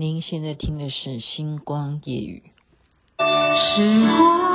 您现在听的是《星光夜雨》。时光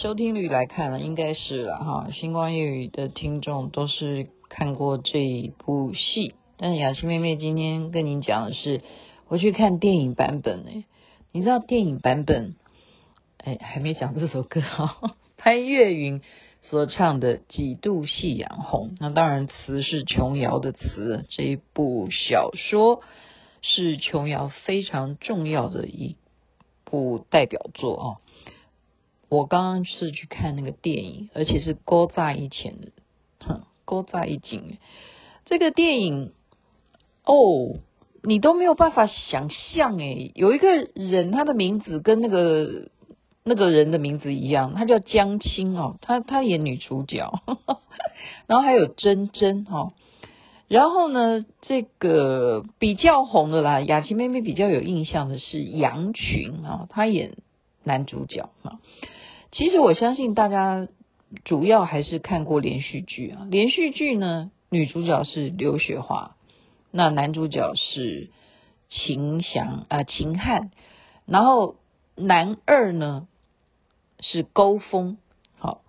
收听率来看呢，应该是了哈。星光夜语的听众都是看过这一部戏，但雅琪妹妹今天跟您讲的是，我去看电影版本呢。你知道电影版本？哎，还没讲这首歌哈，潘越云所唱的《几度夕阳红》，那当然词是琼瑶的词，这一部小说。是琼瑶非常重要的一部代表作啊！我刚刚是去看那个电影，而且是古早以前的，哼，古早以前。这个电影哦，你都没有办法想象诶，有一个人，他的名字跟那个那个人的名字一样，他叫江青哦，他他演女主角，然后还有珍珍哦。然后呢，这个比较红的啦，雅琪妹妹比较有印象的是杨群啊，她演男主角啊。其实我相信大家主要还是看过连续剧啊，连续剧呢，女主角是刘雪华，那男主角是秦祥啊秦汉，然后男二呢是高峰，好，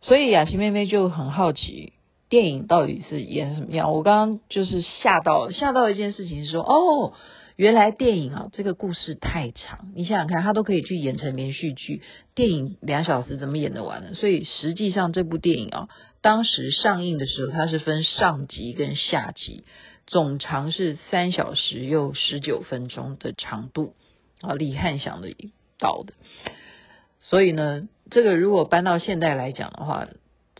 所以雅琪妹妹就很好奇。电影到底是演什么样？我刚刚就是吓到，吓到一件事情是说，哦，原来电影啊，这个故事太长，你想想看，它都可以去演成连续剧，电影两小时怎么演得完呢？所以实际上这部电影啊，当时上映的时候，它是分上集跟下集，总长是三小时又十九分钟的长度啊，李翰祥的导的，所以呢，这个如果搬到现代来讲的话。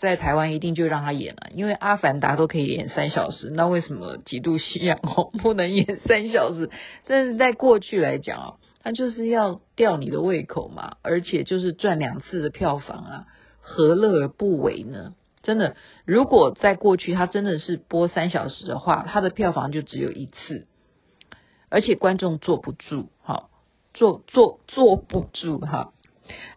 在台湾一定就让他演了，因为《阿凡达》都可以演三小时，那为什么《几度夕阳红》不能演三小时？但是在过去来讲啊，他就是要吊你的胃口嘛，而且就是赚两次的票房啊，何乐而不为呢？真的，如果在过去他真的是播三小时的话，他的票房就只有一次，而且观众坐不住，哈，坐坐坐不住，哈。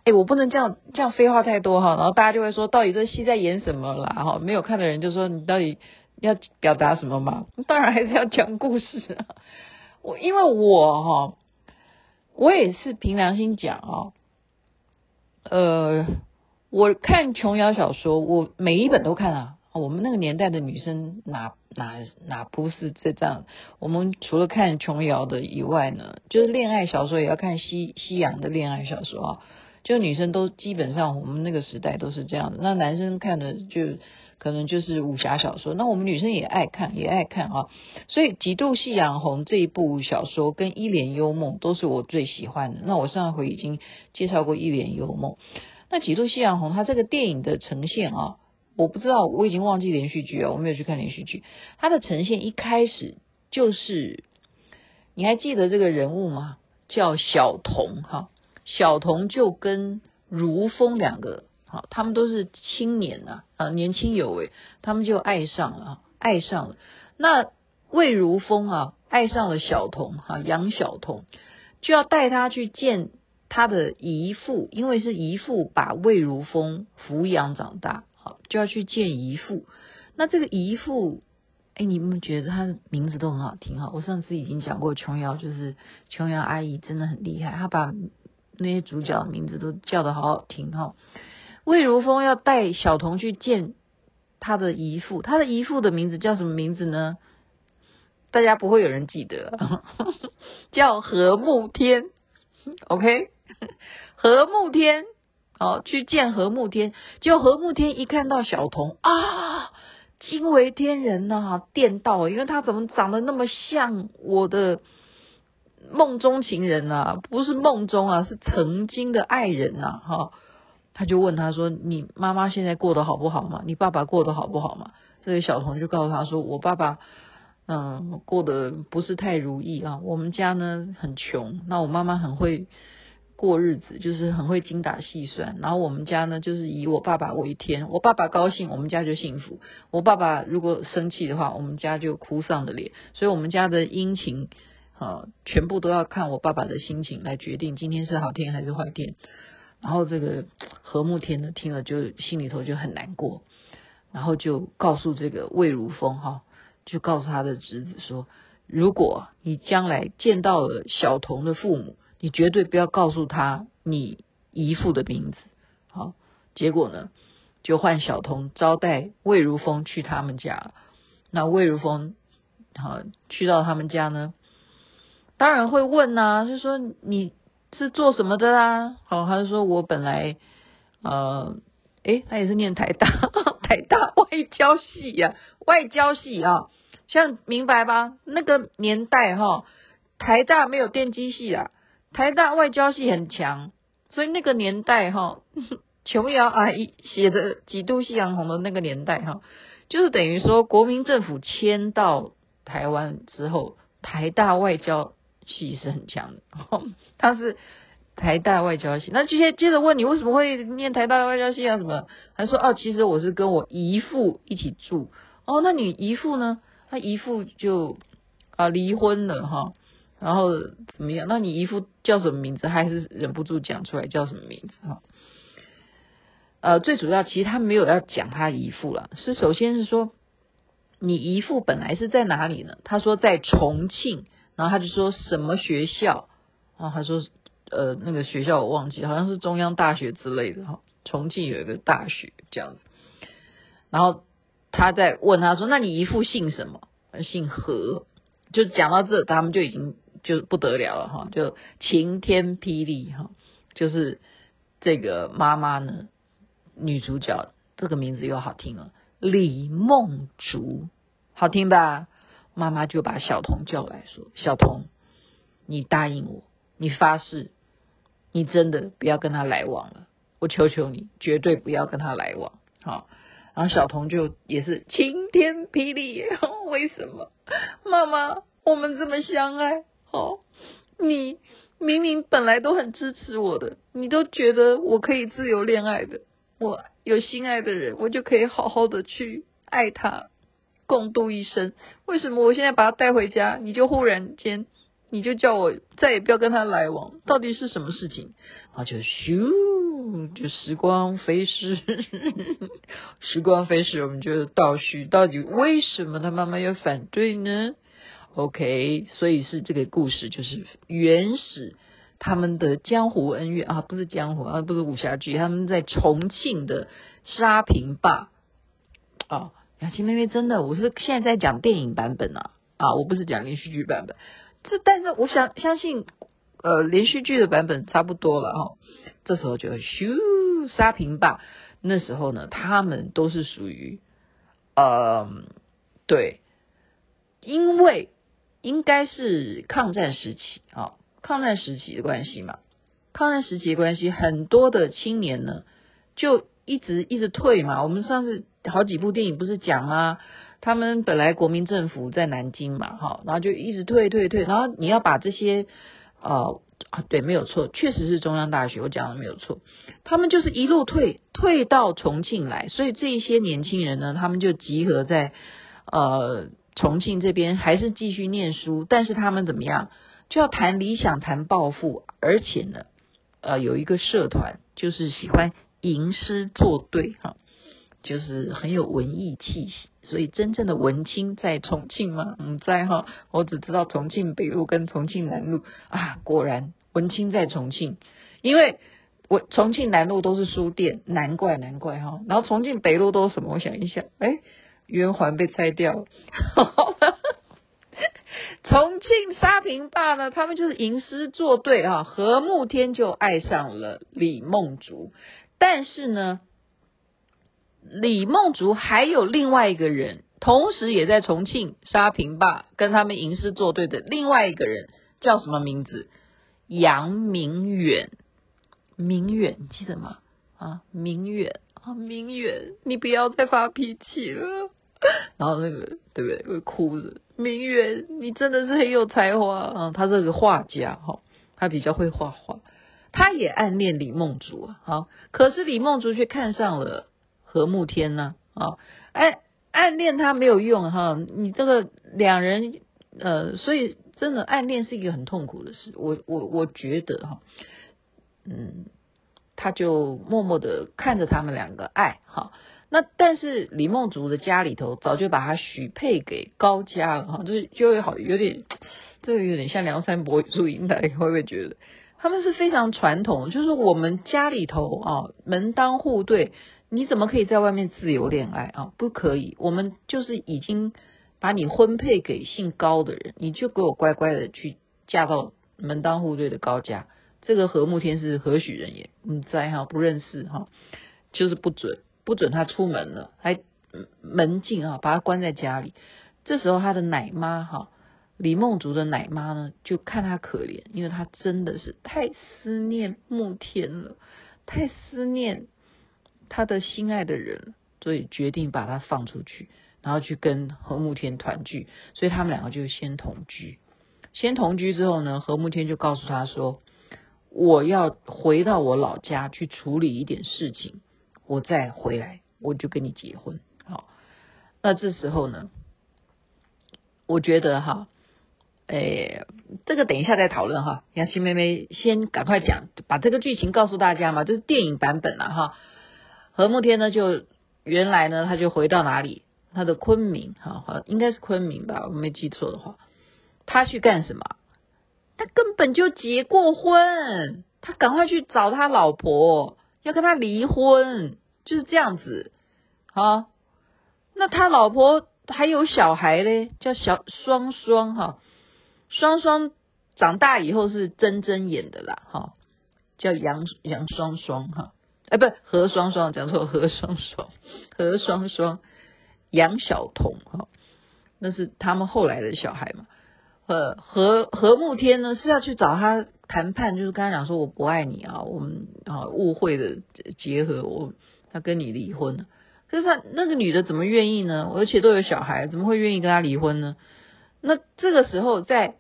哎，我不能这样这样废话太多哈，然后大家就会说，到底这戏在演什么啦？哈，没有看的人就说，你到底要表达什么嘛？当然还是要讲故事啊。我因为我哈，我也是凭良心讲啊，呃，我看琼瑶小说，我每一本都看啊。我们那个年代的女生哪哪哪不是这样？我们除了看琼瑶的以外呢，就是恋爱小说也要看西西洋的恋爱小说啊。就女生都基本上，我们那个时代都是这样的。那男生看的就可能就是武侠小说。那我们女生也爱看，也爱看啊。所以《几度夕阳红》这一部小说跟《一帘幽梦》都是我最喜欢的。那我上回已经介绍过《一帘幽梦》。那《几度夕阳红》它这个电影的呈现啊，我不知道，我已经忘记连续剧了，我没有去看连续剧。它的呈现一开始就是，你还记得这个人物吗？叫小童哈。小童就跟如风两个，好，他们都是青年呐，啊，年轻有为，他们就爱上了，爱上了。那魏如风啊，爱上了小童哈，杨小童，就要带他去见他的姨父，因为是姨父把魏如风抚养长大，好，就要去见姨父。那这个姨父，哎，你们觉得他的名字都很好听哈？我上次已经讲过，琼瑶就是琼瑶阿姨真的很厉害，她把那些主角的名字都叫得好好听哈。魏如风要带小童去见他的姨父，他的姨父的名字叫什么名字呢？大家不会有人记得，叫何慕天，OK，何慕天，哦，去见何慕天，结果何慕天一看到小童啊，惊为天人呐、啊，电到，因为他怎么长得那么像我的梦中情人啊？不是梦中啊，是曾经的爱人呐，哈，他就问他说：“你妈妈现在过得好不好嘛？你爸爸过得好不好嘛？”这个小童就告诉他说：“我爸爸。”嗯，过得不是太如意啊。我们家呢很穷，那我妈妈很会过日子，就是很会精打细算。然后我们家呢就是以我爸爸为天，我爸爸高兴，我们家就幸福；我爸爸如果生气的话，我们家就哭丧着脸。所以，我们家的殷勤啊，全部都要看我爸爸的心情来决定今天是好天还是坏天。然后这个和睦天呢，听了就心里头就很难过，然后就告诉这个魏如风哈。就告诉他的侄子说：“如果你将来见到了小童的父母，你绝对不要告诉他你姨父的名字。”好，结果呢，就换小童招待魏如风去他们家。那魏如风好去到他们家呢，当然会问呐、啊，就说你是做什么的啊？好，他就说我本来呃，诶，他也是念台大，台大外交系呀、啊，外交系啊。像明白吧？那个年代哈，台大没有电机系啊，台大外交系很强，所以那个年代哈，琼瑶阿姨写的《几度夕阳红》的那个年代哈，就是等于说国民政府迁到台湾之后，台大外交系是很强的，他是台大外交系。那接接接着问你为什么会念台大外交系啊？什么？他说哦，其实我是跟我姨父一起住。哦，那你姨父呢？他姨父就啊离婚了哈，然后怎么样？那你姨父叫什么名字？还是忍不住讲出来叫什么名字哈？呃，最主要其实他没有要讲他姨父了，是首先是说你姨父本来是在哪里呢？他说在重庆，然后他就说什么学校？然后他说呃那个学校我忘记，好像是中央大学之类的哈。重庆有一个大学这样子，然后。他在问他说：“那你姨父姓什么？姓何？”就讲到这，他们就已经就不得了了哈，就晴天霹雳哈，就是这个妈妈呢，女主角这个名字又好听了，李梦竹，好听吧？妈妈就把小童叫来说：“小童，你答应我，你发誓，你真的不要跟他来往了，我求求你，绝对不要跟他来往。”好。然后小童就也是晴天霹雳，为什么？妈妈，我们这么相爱，好，你明明本来都很支持我的，你都觉得我可以自由恋爱的，我有心爱的人，我就可以好好的去爱他，共度一生。为什么我现在把他带回家，你就忽然间，你就叫我再也不要跟他来往？到底是什么事情？然后就咻。就时光飞逝，时光飞逝，我们就倒叙，到底为什么他妈妈要反对呢？OK，所以是这个故事，就是原始他们的江湖恩怨啊，不是江湖啊，不是武侠剧，他们在重庆的沙坪坝啊。雅琪妹妹真的，我是现在在讲电影版本啊啊，我不是讲连续剧版本。这但是我想相信，呃，连续剧的版本差不多了哈。这时候就咻沙坪坝，那时候呢，他们都是属于，呃，对，因为应该是抗战时期啊、抗战时期的关系嘛，抗战时期的关系，很多的青年呢就一直一直退嘛。我们上次好几部电影不是讲吗？他们本来国民政府在南京嘛，哈，然后就一直退退退，然后你要把这些，呃。啊，对，没有错，确实是中央大学，我讲的没有错。他们就是一路退，退到重庆来，所以这一些年轻人呢，他们就集合在呃重庆这边，还是继续念书。但是他们怎么样？就要谈理想、谈抱负，而且呢，呃，有一个社团就是喜欢吟诗作对哈，就是很有文艺气息。所以真正的文青在重庆吗？嗯，在哈，我只知道重庆北路跟重庆南路啊，果然文青在重庆，因为我重庆南路都是书店，难怪难怪哈。然后重庆北路都是什么？我想一想，哎，圆环被拆掉了。重庆沙坪坝呢，他们就是吟诗作对啊，何慕天就爱上了李梦竹，但是呢。李梦竹还有另外一个人，同时也在重庆沙坪坝跟他们吟诗作对的另外一个人叫什么名字？杨明远，明远你记得吗？啊，明远啊，明远，你不要再发脾气了。然后那个对不对？会哭着。明远，你真的是很有才华啊！他是个画家哈，他比较会画画，他也暗恋李梦竹啊。好，可是李梦竹却看上了。何慕天呢？啊，哎，暗恋他没有用哈，你这个两人呃，所以真的暗恋是一个很痛苦的事。我我我觉得哈，嗯，他就默默的看着他们两个爱哈。那但是李梦竹的家里头早就把他许配给高家了哈，就是就会好有点，这个有点像梁山伯与祝英台，会不会觉得他们是非常传统？就是我们家里头啊，门当户对。你怎么可以在外面自由恋爱啊？不可以，我们就是已经把你婚配给姓高的人，你就给我乖乖的去嫁到门当户对的高家。这个何慕天是何许人也？你在哈不认识哈，就是不准不准他出门了，还门禁啊，把他关在家里。这时候他的奶妈哈李梦竹的奶妈呢，就看他可怜，因为他真的是太思念慕天了，太思念。他的心爱的人，所以决定把他放出去，然后去跟何慕天团聚。所以他们两个就先同居。先同居之后呢，何慕天就告诉他说：“我要回到我老家去处理一点事情，我再回来，我就跟你结婚。”好，那这时候呢，我觉得哈，诶，这个等一下再讨论哈。杨欣妹妹先赶快讲，把这个剧情告诉大家嘛，这是电影版本了哈。何慕天呢？就原来呢，他就回到哪里？他的昆明，哈，应该是昆明吧，我没记错的话。他去干什么？他根本就结过婚，他赶快去找他老婆，要跟他离婚，就是这样子。啊，那他老婆还有小孩嘞，叫小双双，哈，双双长大以后是真真演的啦，哈，叫杨杨双双，哈。哎，不何双双，讲错，何双双，何双双，杨晓彤哈，那是他们后来的小孩嘛。呃，何何慕天呢是要去找他谈判，就是跟他讲说我不爱你啊，我们啊误会的结合，我他跟你离婚了。可是他那个女的怎么愿意呢？而且都有小孩，怎么会愿意跟他离婚呢？那这个时候在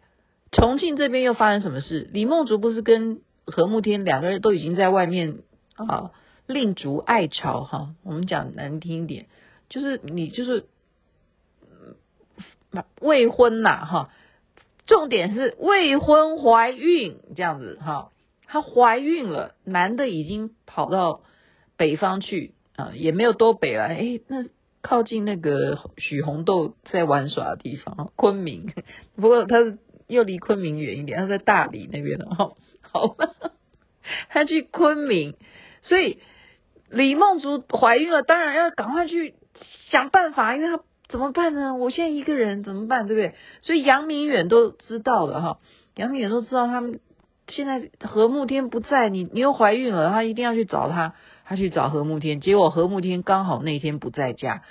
重庆这边又发生什么事？李梦竹不是跟何慕天两个人都已经在外面。啊，另筑爱巢哈，我们讲难听一点，就是你就是未婚呐哈，重点是未婚怀孕这样子哈，她怀孕了，男的已经跑到北方去啊，也没有多北了，哎，那靠近那个许红豆在玩耍的地方，昆明，不过他又离昆明远一点，他在大理那边的哈，好，他去昆明。所以李梦竹怀孕了，当然要赶快去想办法，因为她怎么办呢？我现在一个人怎么办，对不对？所以杨明远都知道了哈，杨明远都知道他们现在何慕天不在，你你又怀孕了，他一定要去找他，他去找何慕天，结果何慕天刚好那天不在家，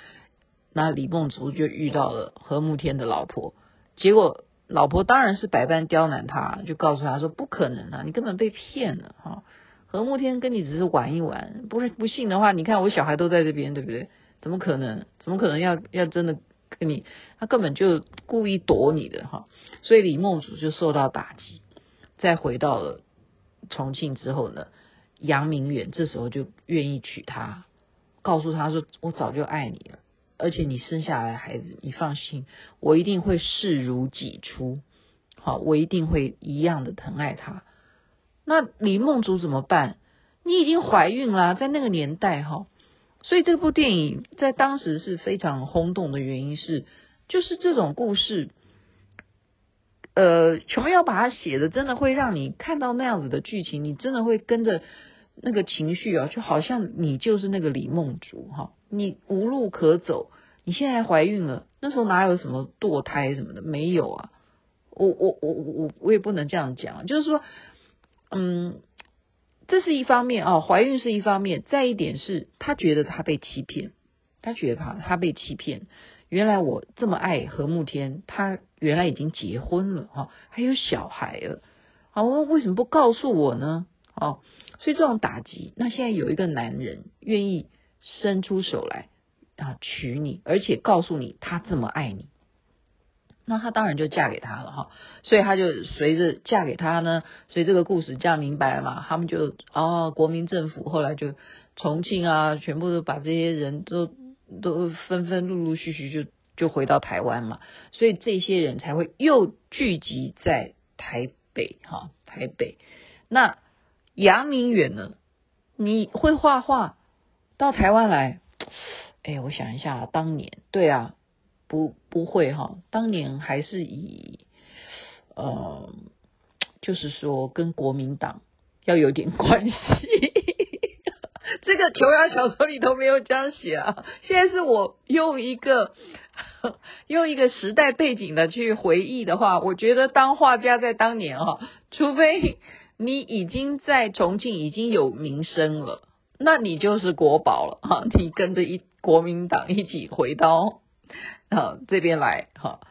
那李梦竹就遇到了何慕天的老婆，结果老婆当然是百般刁难他，就告诉他说不可能啊，你根本被骗了哈。何慕天跟你只是玩一玩，不是不信的话，你看我小孩都在这边，对不对？怎么可能？怎么可能要要真的跟你？他根本就故意躲你的哈。所以李梦竹就受到打击。再回到了重庆之后呢，杨明远这时候就愿意娶她，告诉她说：“我早就爱你了，而且你生下来孩子，你放心，我一定会视如己出。”好，我一定会一样的疼爱他。那李梦竹怎么办？你已经怀孕了，在那个年代哈，所以这部电影在当时是非常轰动的原因是，就是这种故事，呃，琼瑶把它写的真的会让你看到那样子的剧情，你真的会跟着那个情绪啊，就好像你就是那个李梦竹哈，你无路可走，你现在怀孕了，那时候哪有什么堕胎什么的，没有啊，我我我我我也不能这样讲，就是说，嗯。这是一方面啊，怀孕是一方面。再一点是，他觉得他被欺骗，他觉得他他被欺骗。原来我这么爱何慕天，他原来已经结婚了哈，还有小孩了。好，为什么不告诉我呢？哦，所以这种打击，那现在有一个男人愿意伸出手来啊娶你，而且告诉你他这么爱你。那她当然就嫁给他了哈，所以她就随着嫁给他呢，所以这个故事这样明白了嘛？他们就哦，国民政府后来就重庆啊，全部都把这些人都都纷纷陆陆续续就就回到台湾嘛，所以这些人才会又聚集在台北哈，台北。那杨明远呢？你会画画到台湾来？哎，我想一下，当年对啊。不不会哈，当年还是以呃，就是说跟国民党要有点关系。这个琼瑶小说里头没有这样写啊。现在是我用一个用一个时代背景的去回忆的话，我觉得当画家在当年哈，除非你已经在重庆已经有名声了，那你就是国宝了哈。你跟着一国民党一起回到。啊，这边来哈，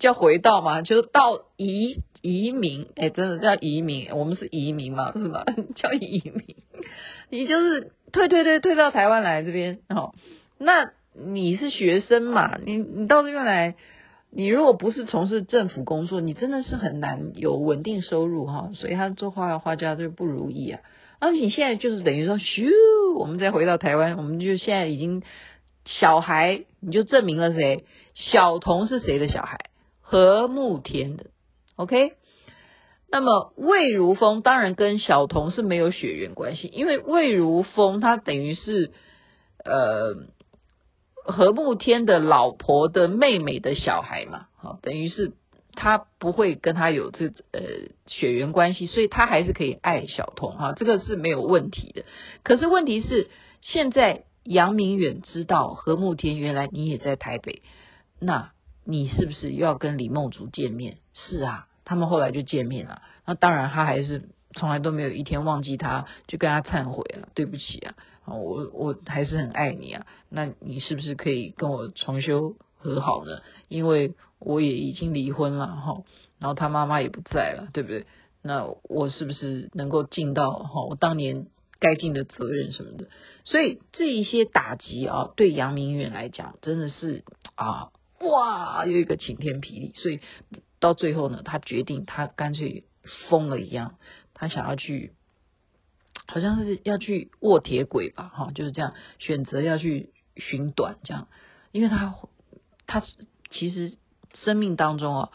叫回到嘛？就是到移移民，哎，真的叫移民，我们是移民嘛，是吧？叫移民，你就是退退退退到台湾来这边哦。那你是学生嘛？你你到这边来，你如果不是从事政府工作，你真的是很难有稳定收入哈。所以他做画画家就不如意啊。而且你现在就是等于说，咻，我们再回到台湾，我们就现在已经。小孩，你就证明了谁？小童是谁的小孩？何慕天的。OK，那么魏如风当然跟小童是没有血缘关系，因为魏如风他等于是呃何慕天的老婆的妹妹的小孩嘛，好，等于是他不会跟他有这呃血缘关系，所以他还是可以爱小童哈，这个是没有问题的。可是问题是现在。杨明远知道何慕天原来你也在台北，那你是不是又要跟李梦竹见面？是啊，他们后来就见面了。那当然，他还是从来都没有一天忘记他，就跟他忏悔了，对不起啊，我我还是很爱你啊。那你是不是可以跟我重修和好呢？因为我也已经离婚了哈，然后他妈妈也不在了，对不对？那我是不是能够尽到哈我当年该尽的责任什么的？所以这一些打击啊，对杨明远来讲真的是啊，哇，有一个晴天霹雳。所以到最后呢，他决定他干脆疯了一样，他想要去，好像是要去卧铁轨吧，哈，就是这样选择要去寻短这样，因为他他其实生命当中啊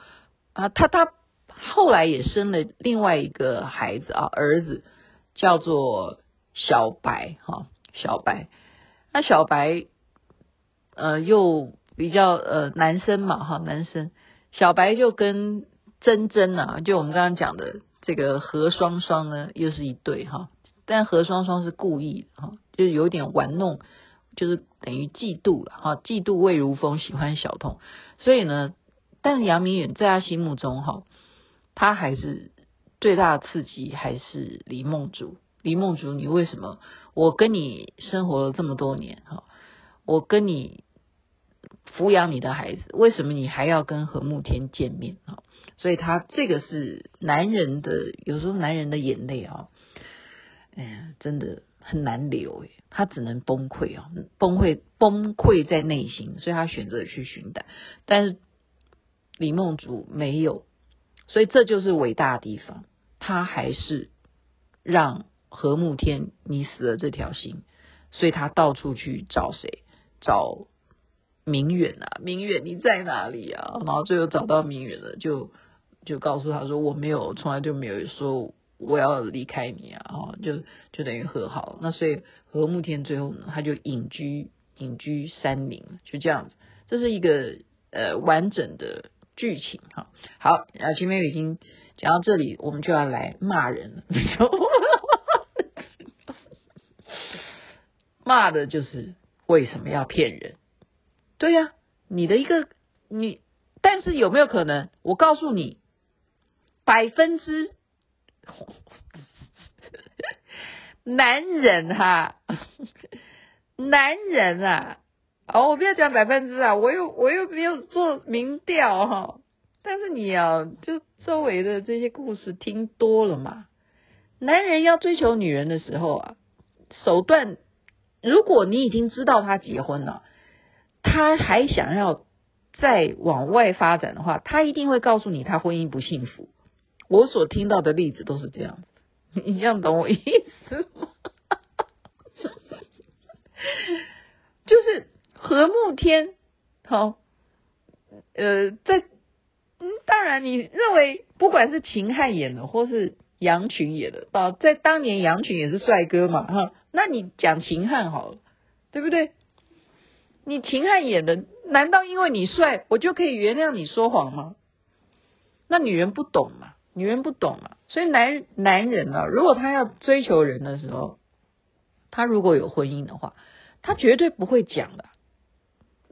啊，他他后来也生了另外一个孩子啊，儿子叫做小白哈。小白，那小白，呃，又比较呃男生嘛哈，男生小白就跟珍珍啊，就我们刚刚讲的这个何双双呢，又是一对哈，但何双双是故意哈，就是有点玩弄，就是等于嫉妒了哈，嫉妒魏如风喜欢小童，所以呢，但是杨明远在他心目中哈，他还是最大的刺激还是李梦竹。李梦竹，你为什么？我跟你生活了这么多年，哈，我跟你抚养你的孩子，为什么你还要跟何慕天见面啊？所以他这个是男人的，有时候男人的眼泪啊，哎呀，真的很难流诶，他只能崩溃啊，崩溃崩溃在内心，所以他选择去寻短。但是李梦竹没有，所以这就是伟大的地方，他还是让。何慕天，你死了这条心，所以他到处去找谁？找明远啊，明远你在哪里啊？然后最后找到明远了，就就告诉他说我没有，从来就没有说我要离开你啊，哦，就就等于和好。那所以和睦天最后呢，他就隐居隐居山林，就这样子。这是一个呃完整的剧情哈。好，啊前面已经讲到这里，我们就要来骂人了。骂的就是为什么要骗人？对呀、你的一个你，但是有没有可能？我告诉你，百分之 男人哈，男人啊，哦，我不要讲百分之啊，我又我又没有做民调哈，但是你啊，就周围的这些故事听多了嘛，男人要追求女人的时候啊，手段。如果你已经知道他结婚了，他还想要再往外发展的话，他一定会告诉你他婚姻不幸福。我所听到的例子都是这样，你这样懂我意思吗？就是和睦天，好，呃，在嗯，当然你认为不管是秦汉演的，或是杨群演的，啊，在当年杨群也是帅哥嘛，哈。那你讲秦汉好了，对不对？你秦汉演的，难道因为你帅，我就可以原谅你说谎吗？那女人不懂嘛，女人不懂嘛，所以男男人啊，如果他要追求人的时候，他如果有婚姻的话，他绝对不会讲的。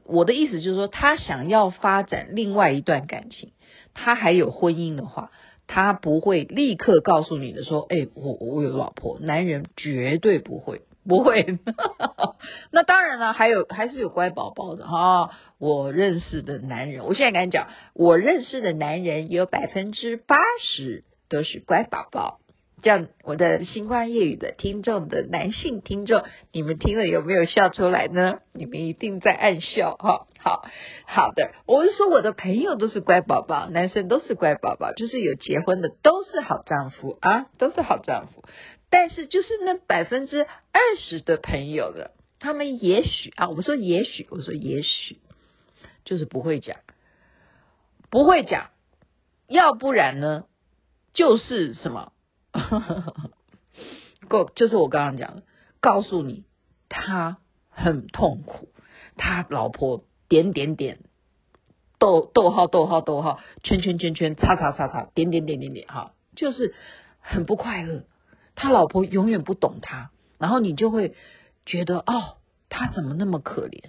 我的意思就是说，他想要发展另外一段感情，他还有婚姻的话。他不会立刻告诉你的，说：“哎，我我有老婆。”男人绝对不会，不会。那当然了，还有还是有乖宝宝的哈。我认识的男人，我现在跟你讲，我认识的男人有百分之八十都是乖宝宝。这样，我的星光夜语的听众的男性听众，你们听了有没有笑出来呢？你们一定在暗笑哈。好好的，我是说我的朋友都是乖宝宝，男生都是乖宝宝，就是有结婚的都是好丈夫啊，都是好丈夫。但是就是那百分之二十的朋友的，他们也许啊，我们说也许，我说也许，就是不会讲，不会讲，要不然呢，就是什么？够，就是我刚刚讲的，告诉你他很痛苦，他老婆点点点，逗逗号逗号逗号，圈圈圈圈，叉叉叉叉，点点点点点，哈，就是很不快乐。他老婆永远不懂他，然后你就会觉得哦，他怎么那么可怜？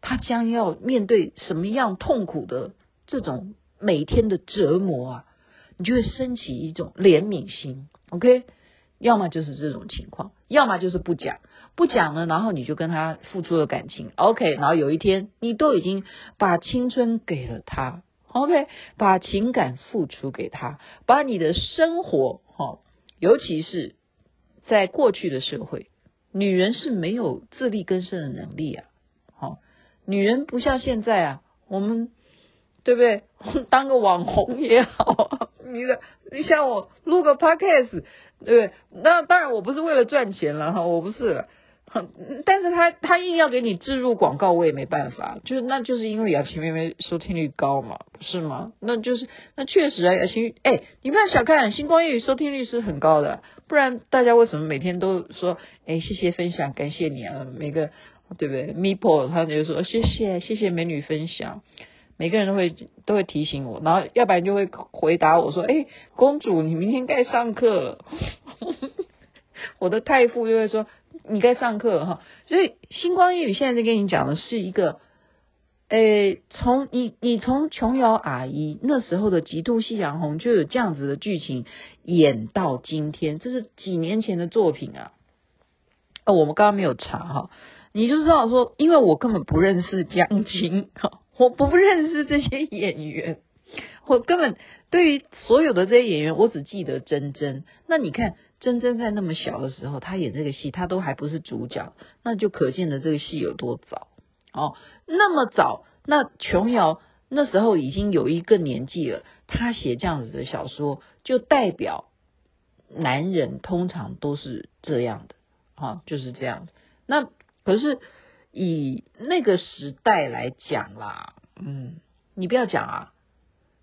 他将要面对什么样痛苦的这种每天的折磨啊？你就会升起一种怜悯心。OK，要么就是这种情况，要么就是不讲，不讲了，然后你就跟他付出了感情，OK，然后有一天你都已经把青春给了他，OK，把情感付出给他，把你的生活，哈，尤其是在过去的社会，女人是没有自力更生的能力啊，好，女人不像现在啊，我们对不对？当个网红也好。你的，你像我录个 podcast，对不对？那当然我不是为了赚钱了哈，我不是。但是他他硬要给你置入广告，我也没办法。就是那就是因为雅琪妹妹收听率高嘛，不是吗？那就是那确实啊，雅琪，哎，你不要小看星光夜语收听率是很高的，不然大家为什么每天都说哎谢谢分享，感谢你啊，每个对不对？Mipo 他就说谢谢谢谢美女分享。每个人都会都会提醒我，然后要不然就会回答我说：“哎，公主，你明天该上课。”我的太傅就会说：“你该上课哈。”所以星光夜语现在在跟你讲的是一个，呃，从你你从琼瑶阿姨那时候的《极度夕阳红》就有这样子的剧情演到今天，这是几年前的作品啊。哦，我们刚刚没有查哈，你就知道说，因为我根本不认识江青。我不认识这些演员，我根本对于所有的这些演员，我只记得珍珍。那你看真真在那么小的时候，她演这个戏，她都还不是主角，那就可见的这个戏有多早哦。那么早，那琼瑶那时候已经有一个年纪了，她写这样子的小说，就代表男人通常都是这样的啊，就是这样。那可是。以那个时代来讲啦，嗯，你不要讲啊，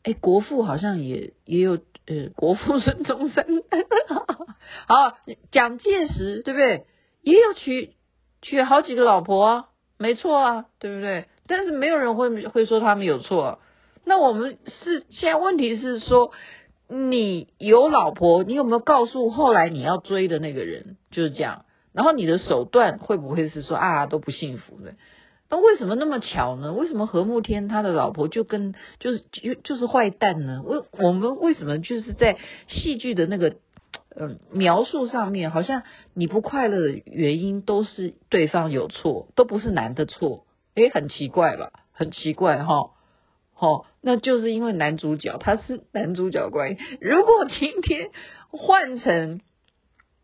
哎，国父好像也也有，呃，国父孙中山，好，蒋介石对不对？也有娶娶好几个老婆啊，没错啊，对不对？但是没有人会会说他们有错。那我们是现在问题是说，你有老婆，你有没有告诉后来你要追的那个人？就是这样。然后你的手段会不会是说啊都不幸福的？那为什么那么巧呢？为什么何慕天他的老婆就跟就是就就是坏蛋呢？为我们为什么就是在戏剧的那个嗯、描述上面，好像你不快乐的原因都是对方有错，都不是男的错？诶，很奇怪吧？很奇怪哈。哦，那就是因为男主角他是男主角关系。如果今天换成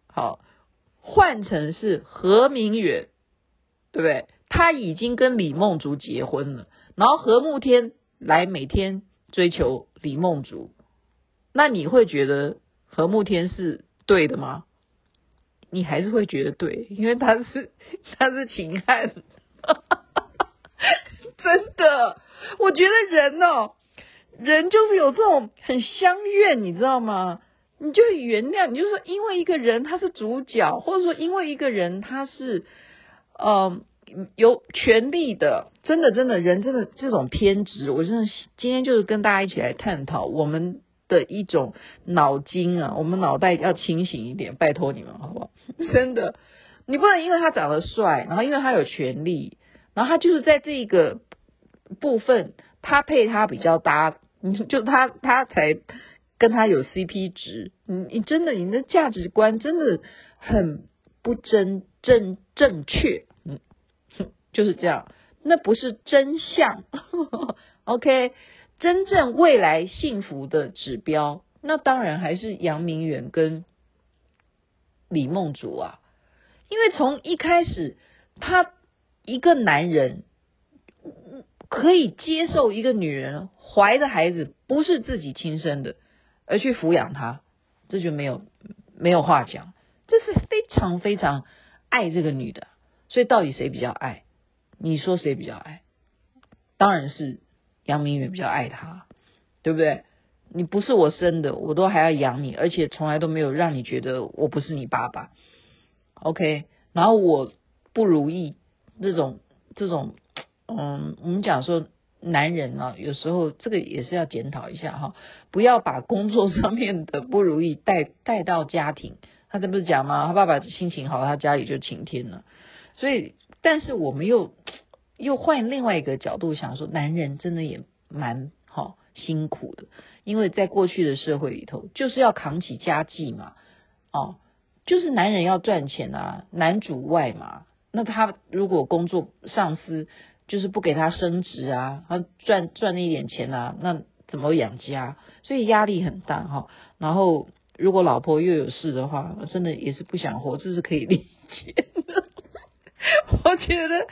好。换成是何明远，对不对？他已经跟李梦竹结婚了，然后何慕天来每天追求李梦竹，那你会觉得何慕天是对的吗？你还是会觉得对，因为他是 他是秦汉，真的，我觉得人哦，人就是有这种很相怨，你知道吗？你就原谅，你就说，因为一个人他是主角，或者说因为一个人他是，呃，有权力的，真的真的人真的这种偏执，我真的今天就是跟大家一起来探讨我们的一种脑筋啊，我们脑袋要清醒一点，拜托你们好不好？真的，你不能因为他长得帅，然后因为他有权力，然后他就是在这个部分他配他比较搭，就他他才。跟他有 CP 值，你你真的你的价值观真的很不真正正确，就是这样，那不是真相，OK，真正未来幸福的指标，那当然还是杨明远跟李梦竹啊，因为从一开始，他一个男人可以接受一个女人怀的孩子不是自己亲生的。而去抚养他，这就没有没有话讲，这是非常非常爱这个女的。所以到底谁比较爱？你说谁比较爱？当然是杨明远比较爱他，对不对？你不是我生的，我都还要养你，而且从来都没有让你觉得我不是你爸爸。OK，然后我不如意这种这种，嗯，我们讲说。男人啊，有时候这个也是要检讨一下哈，不要把工作上面的不如意带带到家庭。他这不是讲吗？他爸爸心情好，他家里就晴天了。所以，但是我们又 又换另外一个角度想说，男人真的也蛮好辛苦的，因为在过去的社会里头，就是要扛起家计嘛，哦，就是男人要赚钱啊，男主外嘛。那他如果工作上司。就是不给他升职啊，他赚赚那一点钱啊，那怎么养家？所以压力很大哈。然后如果老婆又有事的话，真的也是不想活，这是可以理解的。我觉得，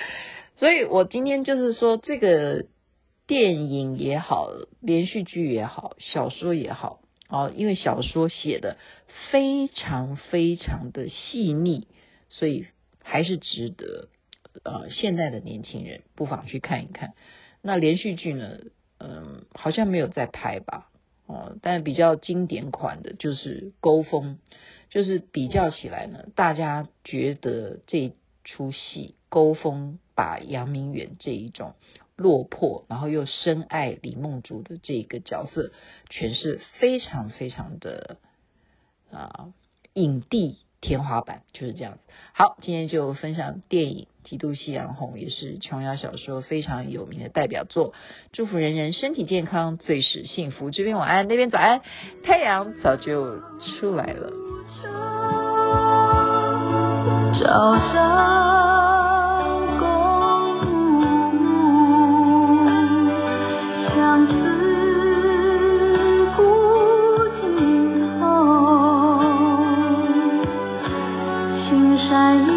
所以我今天就是说，这个电影也好，连续剧也好，小说也好，哦，因为小说写的非常非常的细腻，所以还是值得。呃，现在的年轻人不妨去看一看。那连续剧呢？嗯、好像没有在拍吧？哦、但比较经典款的就是《勾风》，就是比较起来呢，大家觉得这出戏《勾风》把杨明远这一种落魄，然后又深爱李梦竹的这个角色诠释非常非常的啊、影帝天花板就是这样子。好，今天就分享电影。极度夕阳红也是琼瑶小说非常有名的代表作，祝福人人身体健康，最是幸福。这边晚安，那边早安，太阳早就出来了。朝朝共暮暮，相思无尽头。青山。